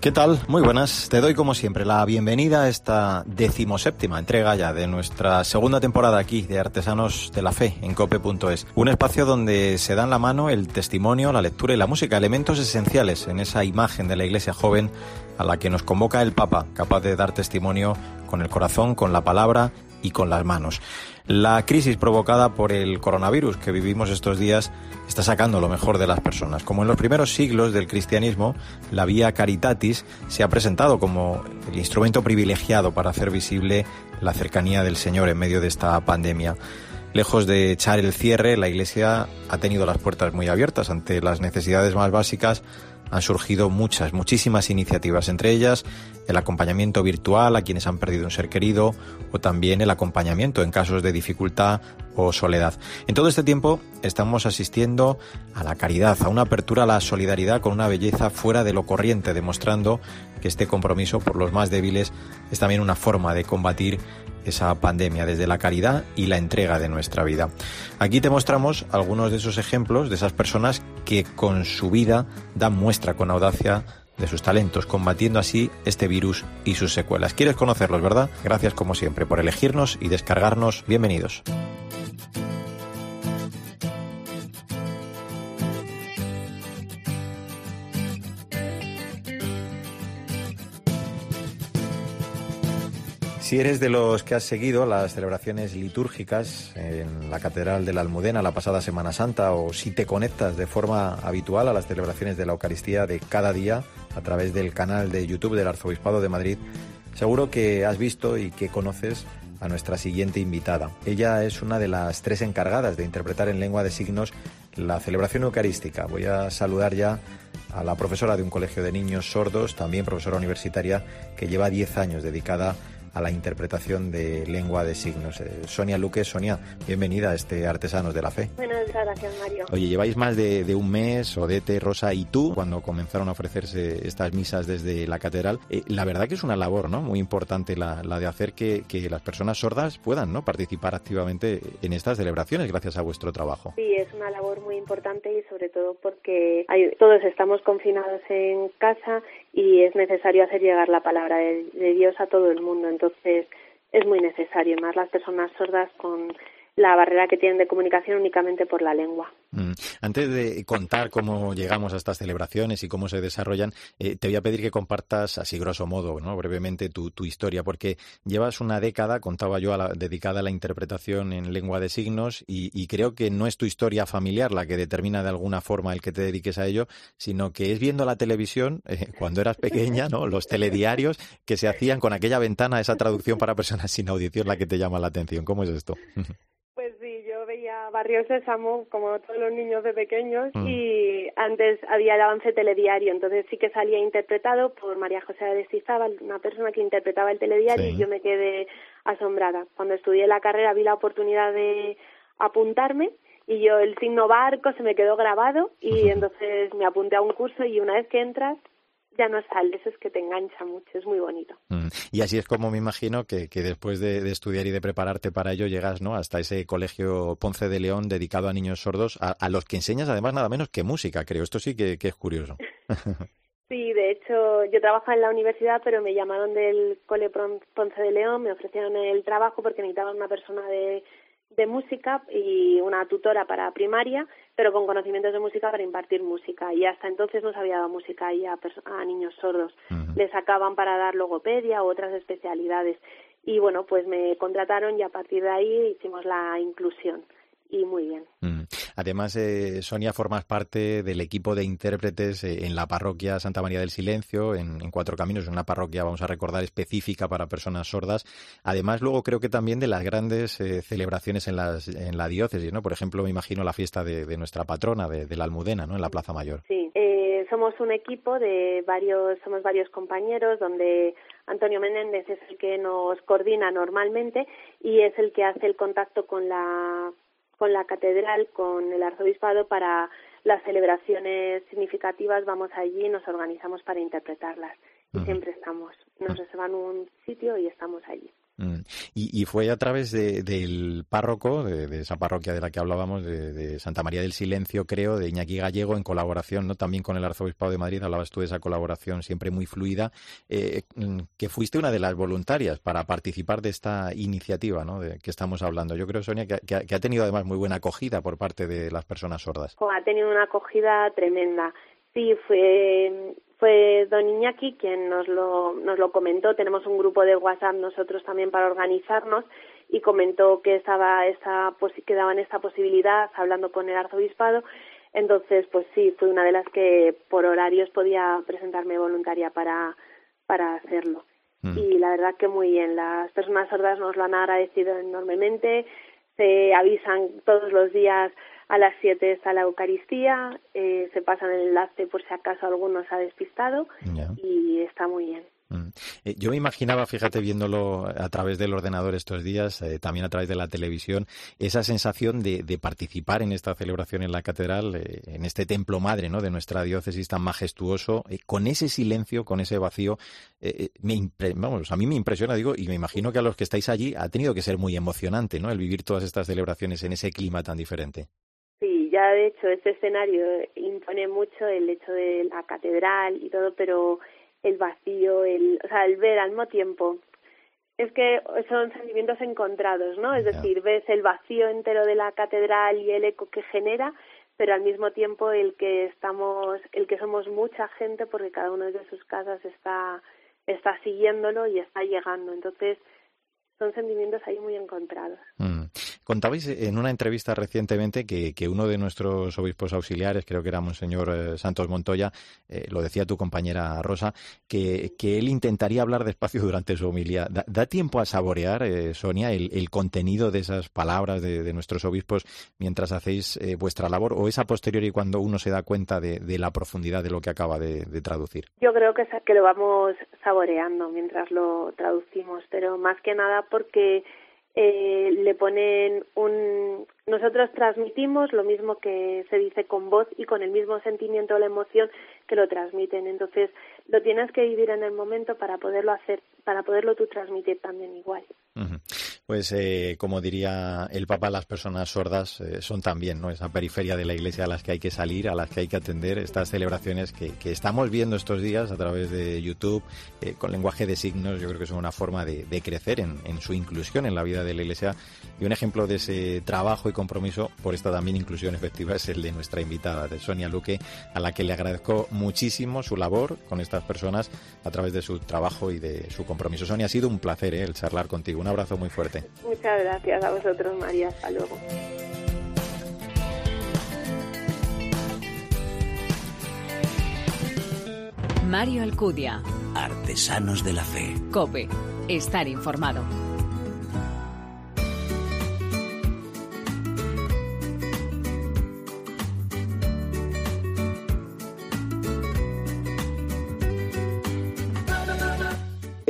¿Qué tal? Muy buenas. Te doy como siempre la bienvenida a esta decimoséptima entrega ya de nuestra segunda temporada aquí de Artesanos de la Fe en cope.es. Un espacio donde se dan la mano el testimonio, la lectura y la música, elementos esenciales en esa imagen de la iglesia joven a la que nos convoca el Papa, capaz de dar testimonio con el corazón, con la palabra y con las manos. La crisis provocada por el coronavirus que vivimos estos días está sacando lo mejor de las personas. Como en los primeros siglos del cristianismo, la vía caritatis se ha presentado como el instrumento privilegiado para hacer visible la cercanía del Señor en medio de esta pandemia. Lejos de echar el cierre, la Iglesia ha tenido las puertas muy abiertas ante las necesidades más básicas han surgido muchas, muchísimas iniciativas, entre ellas el acompañamiento virtual a quienes han perdido un ser querido o también el acompañamiento en casos de dificultad o soledad. En todo este tiempo estamos asistiendo a la caridad, a una apertura a la solidaridad con una belleza fuera de lo corriente, demostrando que este compromiso por los más débiles es también una forma de combatir esa pandemia, desde la caridad y la entrega de nuestra vida. Aquí te mostramos algunos de esos ejemplos de esas personas que con su vida dan muestra con audacia de sus talentos, combatiendo así este virus y sus secuelas. ¿Quieres conocerlos, verdad? Gracias como siempre por elegirnos y descargarnos. Bienvenidos. Si eres de los que has seguido las celebraciones litúrgicas en la Catedral de la Almudena la pasada Semana Santa o si te conectas de forma habitual a las celebraciones de la Eucaristía de cada día a través del canal de YouTube del Arzobispado de Madrid, seguro que has visto y que conoces a nuestra siguiente invitada. Ella es una de las tres encargadas de interpretar en lengua de signos la celebración eucarística. Voy a saludar ya a la profesora de un colegio de niños sordos, también profesora universitaria, que lleva 10 años dedicada a la interpretación de lengua de signos. Eh, Sonia Luque, Sonia, bienvenida a este Artesanos de la Fe. Buenas gracias, Mario. Oye, lleváis más de, un mes, Odete, Rosa y tú, cuando comenzaron a ofrecerse estas misas desde la catedral. Eh, la verdad que es una labor ¿no? muy importante la, de hacer que, las personas sordas puedan ¿no? participar activamente en estas celebraciones gracias a vuestro trabajo. Sí, es una labor muy importante y sobre todo porque todos estamos confinados en casa y es necesario hacer llegar la palabra de, Dios a todo el mundo. Entonces es muy necesario, más las personas sordas con la barrera que tienen de comunicación únicamente por la lengua. Mm. Antes de contar cómo llegamos a estas celebraciones y cómo se desarrollan, eh, te voy a pedir que compartas, así grosso modo, ¿no? brevemente, tu, historia, porque llevas una década, contaba yo, dedicada a la interpretación en lengua de signos y, creo que no es tu historia familiar la que determina de alguna forma el que te dediques a ello, sino que es viendo la televisión, eh, cuando eras pequeña, ¿no? los telediarios que se hacían con aquella ventana, esa traducción para personas sin audición, la que te llama la atención. ¿Cómo es esto? Barrio Sésamo, como todos los niños de pequeños, mm. y antes había el avance telediario, entonces sí que salía interpretado por María José de Sizábal, una persona que interpretaba el telediario, y yo me quedé asombrada. Cuando estudié la carrera vi la oportunidad de apuntarme y yo el signo barco se me quedó grabado y entonces me apunté a un curso y una vez que entras ya no sales, es que te engancha mucho, es muy bonito. Mm. Y así es como me imagino que, después de, estudiar y de prepararte para ello llegas ¿no? hasta ese colegio Ponce de León dedicado a niños sordos, a, los que enseñas además nada menos que música, creo. Esto sí que, es curioso. Sí, de hecho, yo trabajo en la universidad, pero me llamaron del Cole Ponce de León, me ofrecieron el trabajo porque necesitaban una persona de de música y una tutora para primaria, pero con conocimientos de música para impartir música. Y hasta entonces no se había dado música ahí a, a niños sordos. Les sacaban para dar logopedia u otras especialidades. Y bueno, pues me contrataron y a partir de ahí hicimos la inclusión y muy bien. Mm. Además, eh, Sonia, formas parte del equipo de intérpretes eh, en la parroquia Santa María del Silencio, en, Cuatro Caminos, una parroquia, vamos a recordar, específica para personas sordas. Además, luego creo que también de las grandes eh, celebraciones en, las, en la diócesis, ¿no? Por ejemplo, me imagino la fiesta de, nuestra patrona, de, la Almudena, ¿no? En la Plaza Mayor. Sí, somos un equipo de varios, somos varios compañeros donde Antonio Menéndez es el que nos coordina normalmente y es el que hace el contacto con la con la catedral, con el arzobispado para las celebraciones significativas, vamos allí y nos organizamos para interpretarlas. Y siempre estamos, nos reservan un sitio y estamos allí. Mm. Y, fue a través del párroco, de, esa parroquia de la que hablábamos, de, Santa María del Silencio, creo, de Iñaki Gallego, en colaboración no también con el Arzobispado de Madrid, hablabas tú de esa colaboración siempre muy fluida, eh, mm, que fuiste una de las voluntarias para participar de esta iniciativa ¿no? de que estamos hablando. Yo creo, Sonia, que, ha tenido además muy buena acogida por parte de las personas sordas. Ha tenido una acogida tremenda. Sí, fue fue don Iñaki quien nos lo, nos lo comentó. Tenemos un grupo de WhatsApp nosotros también para organizarnos y comentó que estaba esa, que daban esta posibilidad hablando con el arzobispado. Entonces, pues sí, fue una de las que por horarios podía presentarme voluntaria para, para hacerlo. Mm. Y la verdad que muy bien. Las personas sordas nos lo han agradecido enormemente. Se avisan todos los días a las 7 está la Eucaristía, eh, se pasan el enlace por si acaso alguno se ha despistado y está muy bien. Mm. Eh, yo me imaginaba, fíjate, viéndolo a través del ordenador estos días, eh, también a través de la televisión, esa sensación de, participar en esta celebración en la catedral, en este templo madre ¿no? de nuestra diócesis tan majestuoso, con ese silencio, con ese vacío. me vamos, a mí me impresiona, digo, y me imagino que a los que estáis allí ha tenido que ser muy emocionante ¿no? el vivir todas estas celebraciones en ese clima tan diferente ya de hecho este escenario impone mucho el hecho de la catedral y todo, pero el vacío, el, o sea, el ver al mismo tiempo es que son sentimientos encontrados, ¿no? Es decir, ves el vacío entero de la catedral y el eco que genera, pero al mismo tiempo el que estamos, el que somos mucha gente porque cada uno de sus casas está está siguiéndolo y está llegando. Entonces, son sentimientos ahí muy encontrados. Mm. Contabais en una entrevista recientemente que, uno de nuestros obispos auxiliares, creo que era Monseñor eh, Santos Montoya, eh, lo decía tu compañera Rosa, que, él intentaría hablar despacio durante su homilía. ¿Da, tiempo a saborear, eh, Sonia, el, contenido de esas palabras de, nuestros obispos mientras hacéis vuestra labor o es a posteriori cuando uno se da cuenta de, la profundidad de lo que acaba de, traducir? Yo creo que, que lo vamos saboreando mientras lo traducimos, pero más que nada porque eh, le ponen un nosotros transmitimos lo mismo que se dice con voz y con el mismo sentimiento o la emoción que lo transmiten entonces lo tienes que vivir en el momento para poderlo hacer para poderlo tú transmitir también igual pues eh, como diría el Papa, las personas sordas eh, son también ¿no? esa periferia de la Iglesia a las que hay que salir, a las que hay que atender, estas celebraciones que, estamos viendo estos días a través de YouTube, eh, con lenguaje de signos, yo creo que son una forma de, crecer en, su inclusión en la vida de la Iglesia. Y un ejemplo de ese trabajo y compromiso por esta también inclusión efectiva es el de nuestra invitada, de Sonia Luque, a la que le agradezco muchísimo su labor con estas personas a través de su trabajo y de su compromiso. Sonia, ha sido un placer el charlar contigo. Un abrazo muy fuerte. Muchas gracias a vosotros, María. Hasta luego. Mario Alcudia. Artesanos de la Fe. Cope. Estar informado.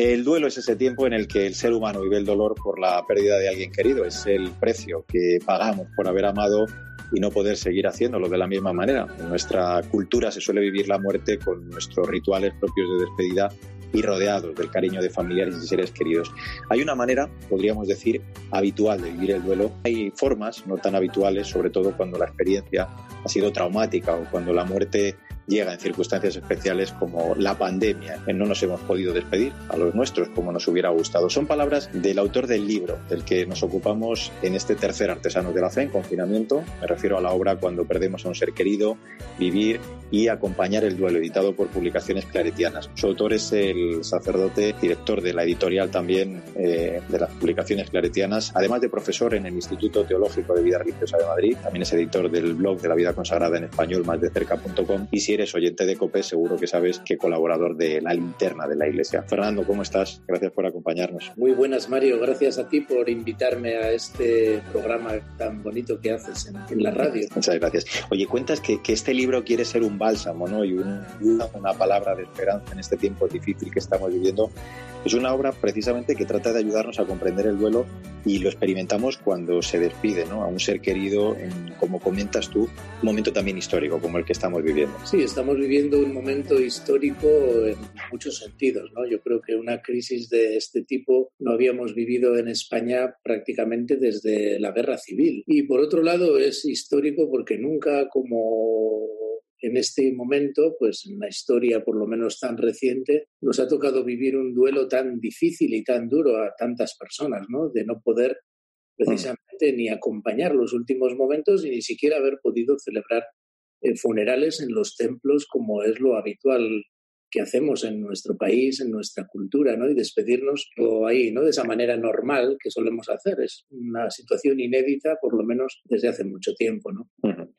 El duelo es ese tiempo en el que el ser humano vive el dolor por la pérdida de alguien querido. Es el precio que pagamos por haber amado y no poder seguir haciéndolo de la misma manera. En nuestra cultura se suele vivir la muerte con nuestros rituales propios de despedida y rodeados del cariño de familiares y seres queridos. Hay una manera, podríamos decir, habitual de vivir el duelo. Hay formas no tan habituales, sobre todo cuando la experiencia ha sido traumática o cuando la muerte llega en circunstancias especiales como la pandemia, no nos hemos podido despedir a los nuestros como nos hubiera gustado. Son palabras del autor del libro del que nos ocupamos en este tercer Artesano de la Fe en confinamiento. Me refiero a la obra Cuando perdemos a un ser querido, Vivir y Acompañar el duelo, editado por Publicaciones Claretianas. Su autor es el sacerdote, director de la editorial también eh, de las Publicaciones Claretianas, además de profesor en el Instituto Teológico de Vida Religiosa de Madrid. También es editor del blog de la vida consagrada en español, más de cerca.com. Y si eres oyente de COPE, seguro que sabes que colaborador de la linterna de la iglesia. Fernando, ¿cómo estás? Gracias por acompañarnos. Muy buenas, Mario. Gracias a ti por invitarme a este programa tan bonito que haces en, la radio. Muchas gracias. Oye, cuentas que, este libro quiere ser un bálsamo, ¿no? Y una palabra de esperanza en este tiempo difícil que estamos viviendo Es una obra precisamente que trata de ayudarnos a comprender el duelo y lo experimentamos cuando se despide ¿no? a un ser querido, en, como comentas tú, un momento también histórico como el que estamos viviendo. Sí, estamos viviendo un momento histórico en muchos sentidos. ¿no? Yo creo que una crisis de este tipo no habíamos vivido en España prácticamente desde la guerra civil. Y por otro lado es histórico porque nunca como en este momento, pues en la historia por lo menos tan reciente, nos ha tocado vivir un duelo tan difícil y tan duro a tantas personas, ¿no? De no poder precisamente ni acompañar los últimos momentos y ni siquiera haber podido celebrar eh, funerales en los templos como es lo habitual que hacemos en nuestro país, en nuestra cultura, ¿no? Y despedirnos o ahí, ¿no? De esa manera normal que solemos hacer. Es una situación inédita, por lo menos desde hace mucho tiempo, ¿no?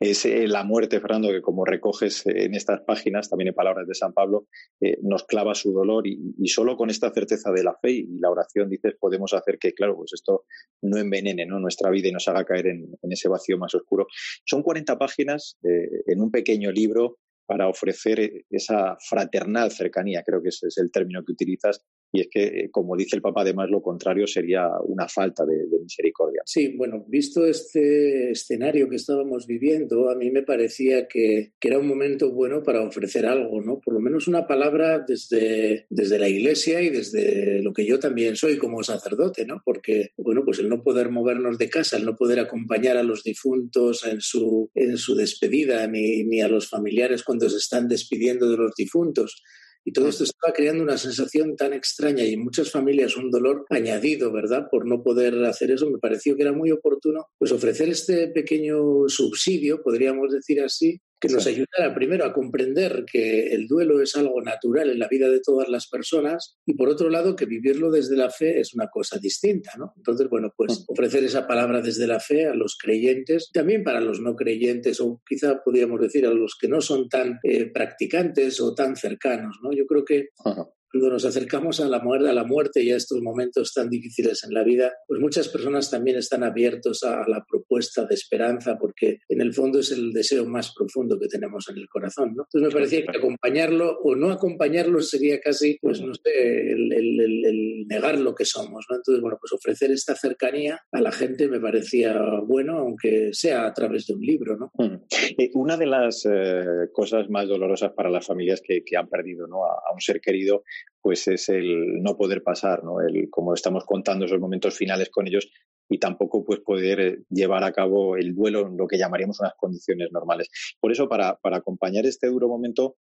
Es eh, la muerte, Fernando, que como recoges eh, en estas páginas, también en palabras de San Pablo, eh, nos clava su dolor y, solo con esta certeza de la fe y la oración, dices, podemos hacer que, claro, pues esto no envenene nuestra vida y nos haga caer en, en ese vacío más oscuro. Son 40 páginas en un pequeño libro para ofrecer esa fraternal cercanía, creo que ese es el término que utilizas, y es que, eh, como dice el Papa, además lo contrario sería una falta de, misericordia. Sí, bueno, visto este escenario que estábamos viviendo, a mí me parecía que, era un momento bueno para ofrecer algo, ¿no? Por lo menos una palabra desde, desde la Iglesia y desde lo que yo también soy como sacerdote, ¿no? Porque, bueno, pues el no poder movernos de casa, el no poder acompañar a los difuntos en su, en su despedida, ni, ni a los familiares cuando se están despidiendo de los difuntos, y todo esto estaba creando una sensación tan extraña y en muchas familias un dolor añadido, ¿verdad? Por no poder hacer eso, me pareció que era muy oportuno pues ofrecer este pequeño subsidio, podríamos decir así, que nos ayudara primero a comprender que el duelo es algo natural en la vida de todas las personas y por otro lado que vivirlo desde la fe es una cosa distinta, ¿no? Entonces, bueno, pues mm. ofrecer esa palabra desde la fe a los creyentes, también para los no creyentes o quizá podríamos decir a los que no son tan eh, practicantes o tan cercanos, ¿no? Yo creo que cuando nos acercamos a la muerte, a la muerte y a estos momentos tan difíciles en la vida, pues muchas personas también están abiertos a la propuesta de esperanza porque en el fondo es el deseo más profundo que tenemos en el corazón, ¿no? Entonces me parecía que acompañarlo o no acompañarlo sería casi, pues no sé, el, negar lo que somos, ¿no? Entonces, bueno, pues ofrecer esta cercanía a la gente me parecía bueno, aunque sea a través de un libro, ¿no? Eh, una de las eh, cosas más dolorosas para las familias que, han perdido ¿no? a un ser querido pues es el no poder pasar, ¿no? El, como estamos contando esos momentos finales con ellos y tampoco pues poder eh, llevar a cabo el duelo en lo que llamaríamos unas condiciones normales. Por eso, para, para acompañar este duro momento,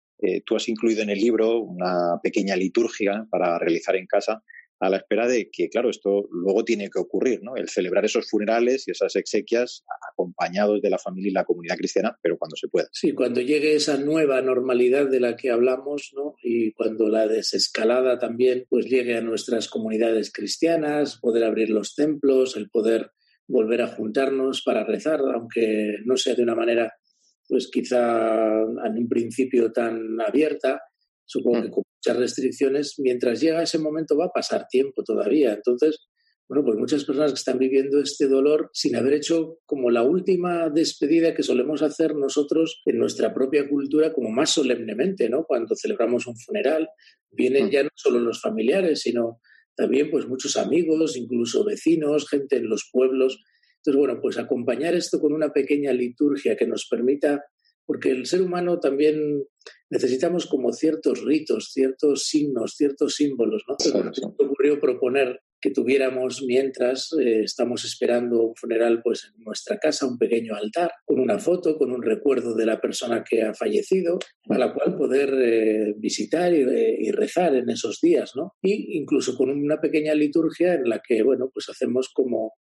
tú has incluido en el libro una pequeña liturgia para realizar en casa a la espera de que, claro, esto luego tiene que ocurrir, ¿no? El celebrar esos funerales y esas exequias acompañados de la familia y la comunidad cristiana, pero cuando se pueda. Sí, cuando llegue esa nueva normalidad de la que hablamos, ¿no? Y cuando la desescalada también pues llegue a nuestras comunidades cristianas, poder abrir los templos, el poder volver a juntarnos para rezar, aunque no sea de una manera pues quizá en un principio tan abierta, supongo que con muchas restricciones, mientras llega ese momento va a pasar tiempo todavía. Entonces, bueno, pues muchas personas que están viviendo este dolor sin haber hecho como la última despedida que solemos hacer nosotros en nuestra propia cultura como más solemnemente, ¿no? Cuando celebramos un funeral, vienen mm. ya no solo los familiares, sino también pues muchos amigos, incluso vecinos, gente en los pueblos. Entonces, bueno, pues acompañar esto con una pequeña liturgia que nos permita porque el ser humano también necesitamos como ciertos ritos, ciertos signos, ciertos símbolos. ¿no? Me ocurrió proponer que tuviéramos mientras eh, estamos esperando un funeral pues en nuestra casa un pequeño altar con una foto con un recuerdo de la persona que ha fallecido a la cual poder eh, visitar y, eh, y, rezar en esos días no y incluso con una pequeña liturgia en la que bueno pues hacemos como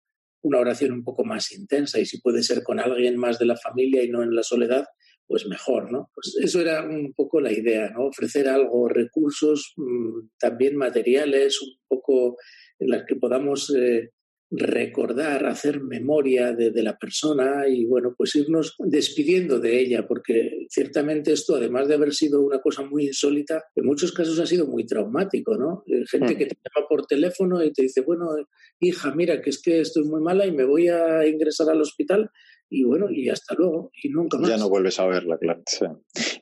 una oración un poco más intensa y si puede ser con alguien más de la familia y no en la soledad pues mejor, ¿no? Pues eso era un poco la idea, ¿no? Ofrecer algo, recursos mm, también materiales, un poco en las que podamos eh, recordar, hacer memoria de, de, la persona y, bueno, pues irnos despidiendo de ella, porque ciertamente esto, además de haber sido una cosa muy insólita, en muchos casos ha sido muy traumático, ¿no? Eh, gente mm. que te llama por teléfono y te dice, bueno, hija, mira, que es que estoy muy mala y me voy a ingresar al hospital y bueno, y hasta luego, y nunca más. Ya no vuelves a verla, claro.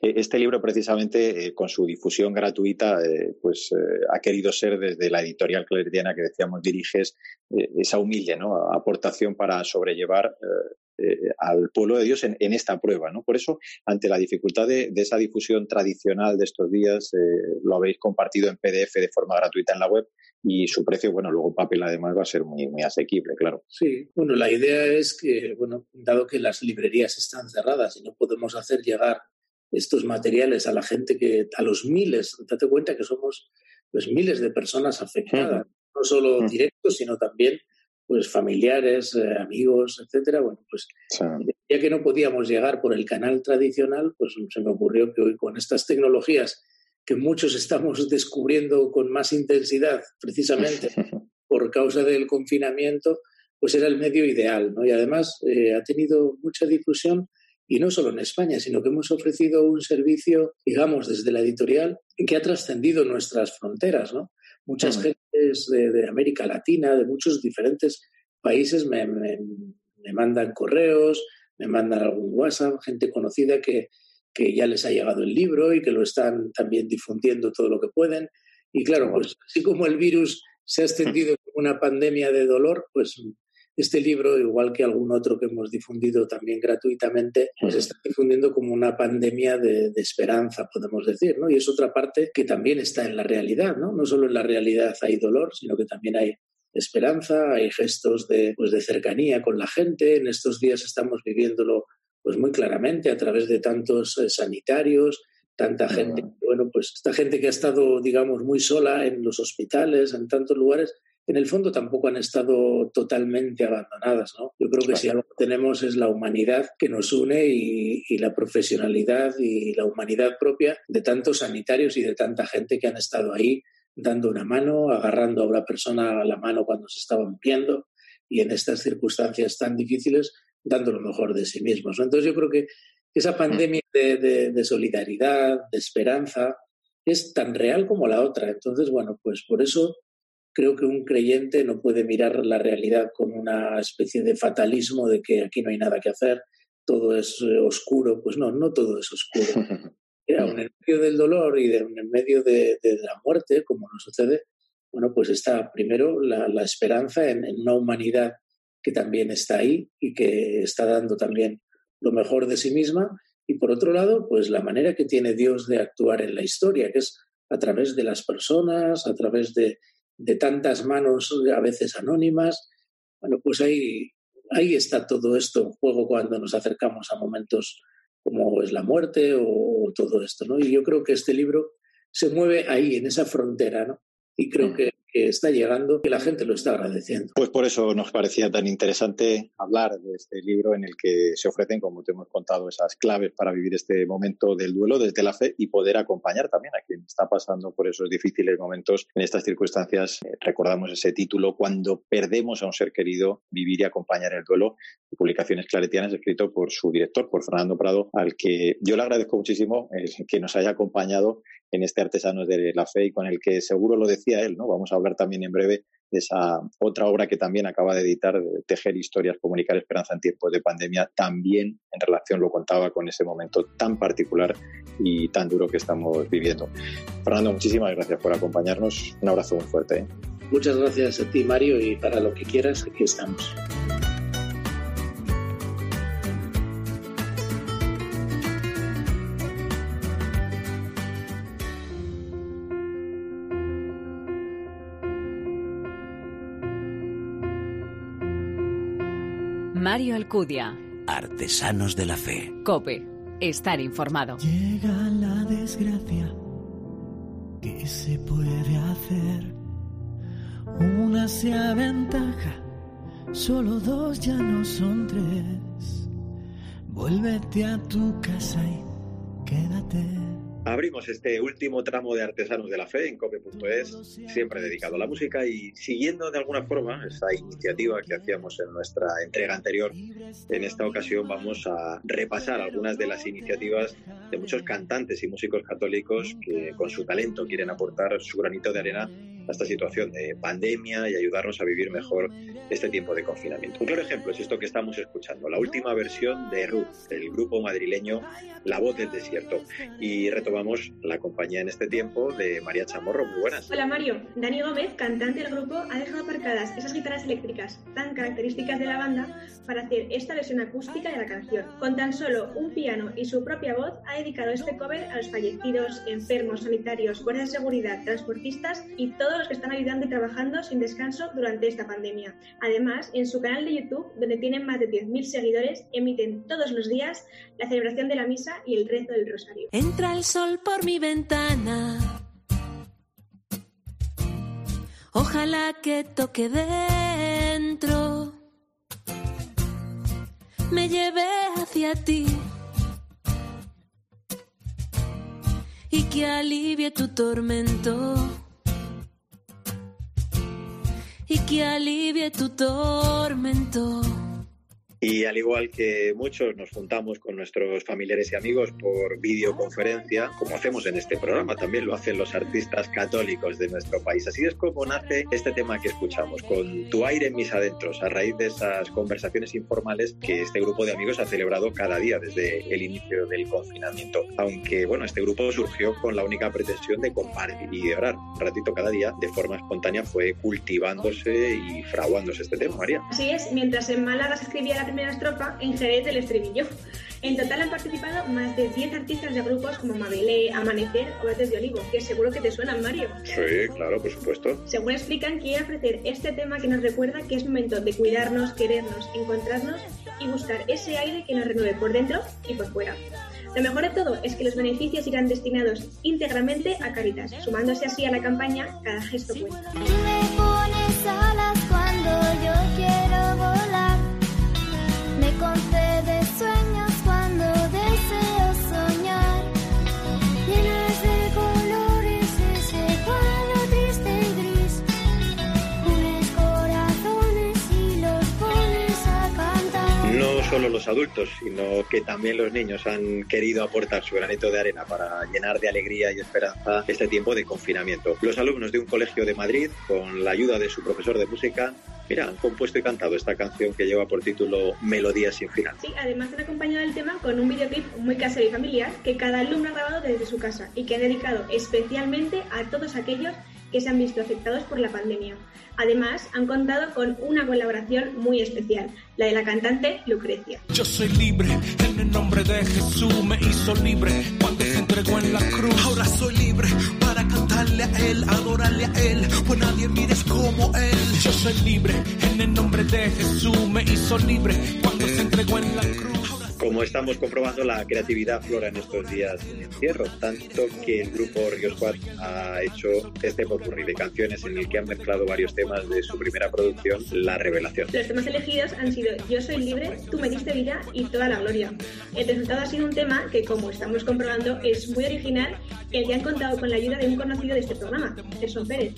E, este libro, precisamente, eh, con su difusión gratuita, eh, pues eh, ha querido ser desde la editorial claretiana que decíamos diriges, esa humilde ¿no? aportación para sobrellevar eh, al pueblo de Dios en, esta prueba. ¿no? Por eso, ante la dificultad de, esa difusión tradicional de estos días, eh, lo habéis compartido en PDF de forma gratuita en la web y su precio, bueno, luego papel además va a ser muy, muy asequible, claro. Sí, bueno, la idea es que, bueno, dado que las librerías están cerradas y no podemos hacer llegar estos materiales a la gente que, a los miles, date cuenta que somos pues miles de personas afectadas, no solo directos, sino también pues familiares, eh, amigos, etcétera. Bueno, pues ya que no podíamos llegar por el canal tradicional, pues se me ocurrió que hoy con estas tecnologías que muchos estamos descubriendo con más intensidad, precisamente por causa del confinamiento, pues era el medio ideal, ¿no? Y además eh, ha tenido mucha difusión y no solo en España, sino que hemos ofrecido un servicio, digamos, desde la editorial que ha trascendido nuestras fronteras, ¿no? Muchas gentes de, América Latina, de muchos diferentes países, me, mandan correos, me mandan algún WhatsApp, gente conocida que, que ya les ha llegado el libro y que lo están también difundiendo todo lo que pueden. Y claro, pues así como el virus se ha extendido como una pandemia de dolor, pues este libro, igual que algún otro que hemos difundido también gratuitamente, pues está difundiendo como una pandemia de, esperanza, podemos decir, ¿no? Y es otra parte que también está en la realidad, ¿no? No solo en la realidad hay dolor, sino que también hay esperanza, hay gestos de, pues, de cercanía con la gente. En estos días estamos viviéndolo pues muy claramente a través de tantos eh, sanitarios, tanta gente, bueno, pues esta gente que ha estado, digamos, muy sola en los hospitales, en tantos lugares, en el fondo tampoco han estado totalmente abandonadas. ¿no? Yo creo que si algo tenemos es la humanidad que nos une y, la profesionalidad y la humanidad propia de tantos sanitarios y de tanta gente que han estado ahí dando una mano, agarrando a una persona la mano cuando se estaba muriendo y en estas circunstancias tan difíciles dando lo mejor de sí mismos. Entonces yo creo que esa mm. pandemia de solidaridad, de esperanza, es tan real como la otra. Entonces, bueno, pues por eso creo que un creyente no puede mirar la realidad con una especie de fatalismo de que aquí no hay nada que hacer, todo es eh, oscuro. Pues no, no todo es oscuro. en el medio del dolor y en el medio de, la muerte, como nos sucede, bueno, pues está primero la, esperanza en, en, una humanidad que también está ahí y que está dando también lo mejor de sí misma. Y por otro lado, pues la manera que tiene Dios de actuar en la historia, que es a través de las personas, a través de, de tantas manos a veces anónimas. Bueno, pues ahí, ahí está todo esto en juego cuando nos acercamos a momentos como es la muerte o, todo esto, ¿no? Y yo creo que este libro se mueve ahí, en esa frontera, ¿no? Y creo mm. que está llegando, que la gente lo está agradeciendo. Pues por eso nos parecía tan interesante hablar de este libro en el que se ofrecen, como te hemos contado, esas claves para vivir este momento del duelo desde la fe y poder acompañar también a quien está pasando por esos difíciles momentos en estas circunstancias. Eh, recordamos ese título, Cuando perdemos a un ser querido, vivir y acompañar el duelo, publicaciones claretianas, escrito por su director, por Fernando Prado, al que yo le agradezco muchísimo el que nos haya acompañado en este Artesanos de la Fe y con el que seguro lo decía él, ¿no? Vamos a hablar también en breve de esa otra obra que también acaba de editar, Tejer historias, comunicar esperanza en tiempos de pandemia, también en relación, lo contaba, con ese momento tan particular y tan duro que estamos viviendo. Fernando, muchísimas gracias por acompañarnos. Un abrazo muy fuerte. ¿eh? Muchas gracias a ti, Mario, y para lo que quieras, aquí estamos. Alcudia. Artesanos de la Fe. Cope. Estar informado. Llega la desgracia. ¿Qué se puede hacer? Una se aventaja. Solo dos ya no son tres. Vuélvete a tu casa y quédate. Abrimos este último tramo de Artesanos de la Fe en cope.es, siempre dedicado a la música y siguiendo de alguna forma esa iniciativa que hacíamos en nuestra entrega anterior, en esta ocasión vamos a repasar algunas de las iniciativas de muchos cantantes y músicos católicos que con su talento quieren aportar su granito de arena a esta situación de pandemia y ayudarnos a vivir mejor este tiempo de confinamiento. Un claro ejemplo es esto que estamos escuchando, la última versión de Ruth, del grupo madrileño La Voz del Desierto. Y retomamos la compañía en este tiempo de María Chamorro. Muy buenas. Hola Mario. Dani Gómez, cantante del grupo, ha dejado aparcadas esas guitarras eléctricas tan características de la banda para hacer esta versión acústica de la canción. Con tan solo un piano y su propia voz, ha dedicado este cover a los fallecidos, enfermos, sanitarios, guardias de seguridad, transportistas y los que están ayudando y trabajando sin descanso durante esta pandemia. Además, en su canal de YouTube, donde tienen más de 10.000 seguidores, emiten todos los días la celebración de la misa y el rezo del rosario. Entra el sol por mi ventana. Ojalá que toque dentro. Me lleve hacia ti. Y que alivie tu tormento. Y que alivie tu tormento. Y al igual que muchos nos juntamos con nuestros familiares y amigos por videoconferencia, como hacemos en este programa, también lo hacen los artistas católicos de nuestro país. Así es como nace este tema que escuchamos, con tu aire en mis adentros, a raíz de esas conversaciones informales que este grupo de amigos ha celebrado cada día desde el inicio del confinamiento. Aunque, bueno, este grupo surgió con la única pretensión de compartir y de orar un ratito cada día, de forma espontánea fue cultivándose y fraguándose este tema, María. Así es, mientras en Málaga se escribía la primera estrofa en Jerez del Estribillo. En total han participado más de 10 artistas de grupos como Mabelé, Amanecer o Verdes de Olivo, que seguro que te suenan, Mario. Sí, claro, por supuesto. Según explican, quiere ofrecer este tema que nos recuerda que es momento de cuidarnos, querernos, encontrarnos y buscar ese aire que nos renueve por dentro y por fuera. Lo mejor de todo es que los beneficios irán destinados íntegramente a Caritas, sumándose así a la campaña Cada gesto cuenta. Solo los adultos, sino que también los niños han querido aportar su granito de arena para llenar de alegría y esperanza este tiempo de confinamiento. Los alumnos de un colegio de Madrid, con la ayuda de su profesor de música, han compuesto y cantado esta canción que lleva por título Melodía sin final. Sí, además han acompañado el tema con un videoclip muy casero y familiar que cada alumno ha grabado desde su casa y que han dedicado especialmente a todos aquellos que se han visto afectados por la pandemia. Además, han contado con una colaboración muy especial, la de la cantante Lucrecia. Yo soy libre, en el nombre de Jesús me hizo libre cuando se entregó en la cruz. Ahora soy libre para cantarle a Él, adorarle a Él, pues nadie mires como Él. Yo soy libre, en el nombre de Jesús me hizo libre cuando se entregó en la cruz. Como estamos comprobando, la creatividad flora en estos días de encierro, tanto que el grupo Río Squad ha hecho este popurrí de canciones en el que han mezclado varios temas de su primera producción, La Revelación. Los temas elegidos han sido Yo soy libre, Tú me diste vida y Toda la gloria. El resultado ha sido un tema que, como estamos comprobando, es muy original y el que han contado con la ayuda de un conocido de este programa, Gerson Pérez.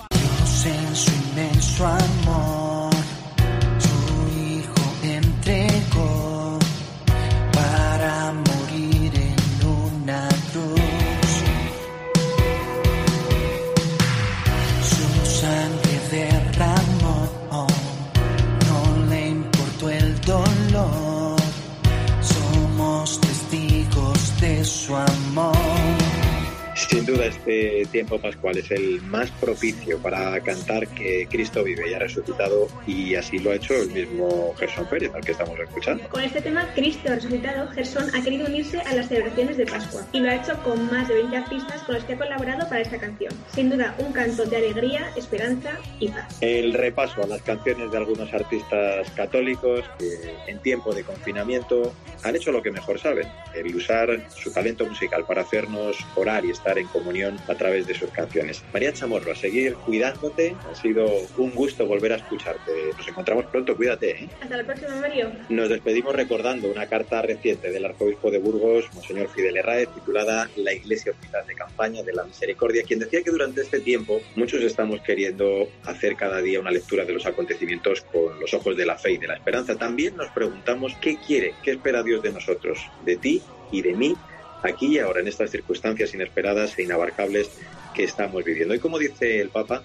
Este tiempo pascual es el más propicio para cantar que Cristo vive y ha resucitado y así lo ha hecho el mismo Gerson Pérez al que estamos escuchando. Con este tema, Cristo resucitado, Gerson ha querido unirse a las celebraciones de Pascua y lo ha hecho con más de 20 artistas con los que ha colaborado para esta canción. Sin duda, un canto de alegría, esperanza y paz. El repaso a las canciones de algunos artistas católicos que en tiempo de confinamiento han hecho lo que mejor saben, el usar su talento musical para hacernos orar y estar en comunión a través de sus canciones. María Chamorro, a seguir cuidándote, ha sido un gusto volver a escucharte. Nos encontramos pronto, cuídate. ¿eh? Hasta la próxima, Mario. Nos despedimos recordando una carta reciente del arzobispo de Burgos, Monseñor Fidel Herráez, titulada La Iglesia Hospital de Campaña de la Misericordia, quien decía que durante este tiempo muchos estamos queriendo hacer cada día una lectura de los acontecimientos con los ojos de la fe y de la esperanza. También nos preguntamos qué quiere, qué espera Dios de nosotros, de ti y de mí, aquí y ahora, en estas circunstancias inesperadas e inabarcables que estamos viviendo. Y como dice el Papa,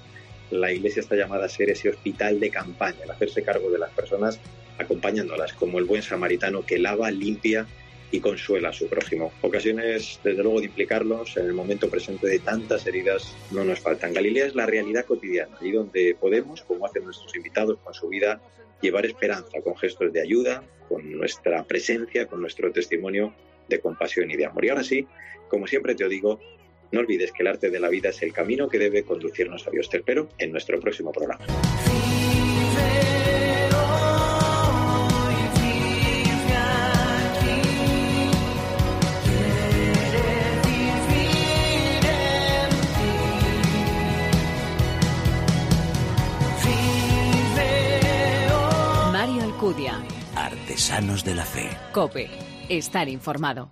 la Iglesia está llamada a ser ese hospital de campaña, el hacerse cargo de las personas, acompañándolas como el buen samaritano que lava, limpia y consuela a su prójimo. Ocasiones, desde luego, de implicarlos en el momento presente de tantas heridas no nos faltan. Galilea es la realidad cotidiana, y donde podemos, como hacen nuestros invitados con su vida, llevar esperanza con gestos de ayuda, con nuestra presencia, con nuestro testimonio de compasión y de amor. Y ahora sí, como siempre te digo, no olvides que el arte de la vida es el camino que debe conducirnos a Dios. Te espero en nuestro próximo programa. Mario Alcudia. Artesanos de la Fe. Cope. Estar informado.